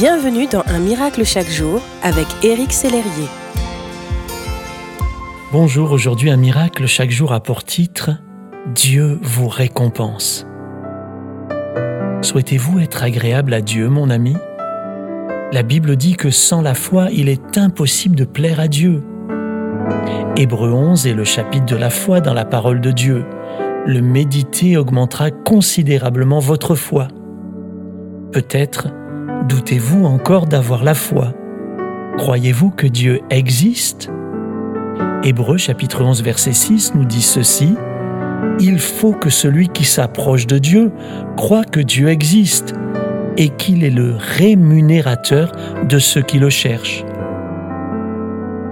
Bienvenue dans Un miracle chaque jour avec Éric Sellerier. Bonjour, aujourd'hui Un miracle chaque jour a pour titre Dieu vous récompense. Souhaitez-vous être agréable à Dieu, mon ami? La Bible dit que sans la foi, il est impossible de plaire à Dieu. Hébreu 11 est le chapitre de la foi dans la parole de Dieu. Le méditer augmentera considérablement votre foi. Peut-être doutez-vous encore d'avoir la foi? Croyez-vous que Dieu existe? Hébreu chapitre 11 verset 6 nous dit ceci. Il faut que celui qui s'approche de Dieu croit que Dieu existe et qu'il est le rémunérateur de ceux qui le cherchent.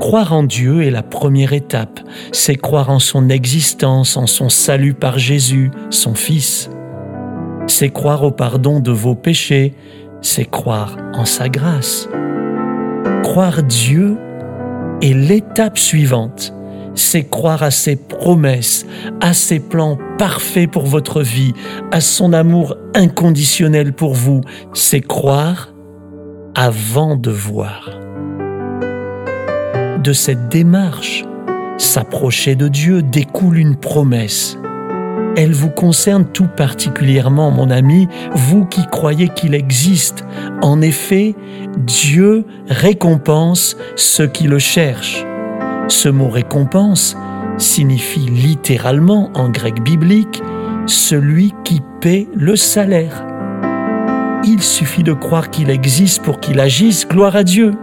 Croire en Dieu est la première étape, c'est croire en son existence, en son salut par Jésus, son Fils. C'est croire au pardon de vos péchés, c'est croire en sa grâce. Croire Dieu est l'étape suivante, c'est croire à ses promesses, à ses plans parfaits pour votre vie, à son amour inconditionnel pour vous, c'est croire avant de voir. De cette démarche, s'approcher de Dieu découle une promesse elle vous concerne tout particulièrement, mon ami, vous qui croyez qu'il existe. En effet, Dieu récompense ceux qui le cherchent. Ce mot récompense signifie littéralement en grec biblique celui qui paie le salaire. Il suffit de croire qu'il existe pour qu'il agisse, gloire à Dieu.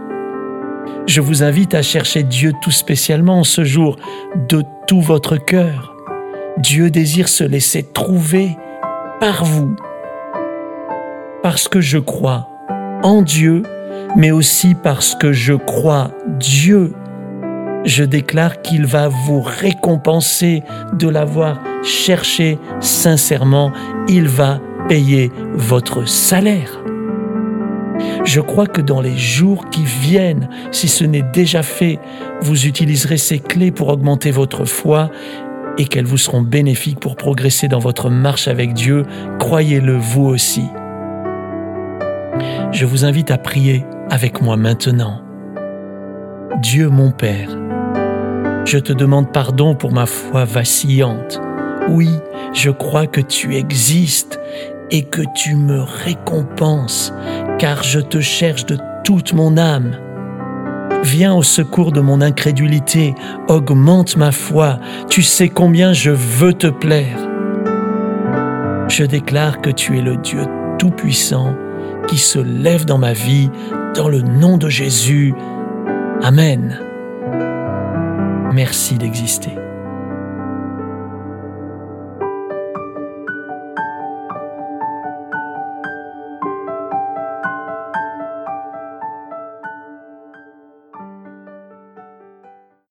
Je vous invite à chercher Dieu tout spécialement en ce jour de tout votre cœur. Dieu désire se laisser trouver par vous. Parce que je crois en Dieu, mais aussi parce que je crois Dieu. Je déclare qu'il va vous récompenser de l'avoir cherché sincèrement. Il va payer votre salaire. Je crois que dans les jours qui viennent, si ce n'est déjà fait, vous utiliserez ces clés pour augmenter votre foi et qu'elles vous seront bénéfiques pour progresser dans votre marche avec Dieu. Croyez-le vous aussi. Je vous invite à prier avec moi maintenant. Dieu mon Père, je te demande pardon pour ma foi vacillante. Oui, je crois que tu existes et que tu me récompenses, car je te cherche de toute mon âme. Viens au secours de mon incrédulité, augmente ma foi, tu sais combien je veux te plaire. Je déclare que tu es le Dieu Tout-Puissant qui se lève dans ma vie, dans le nom de Jésus. Amen. Merci d'exister.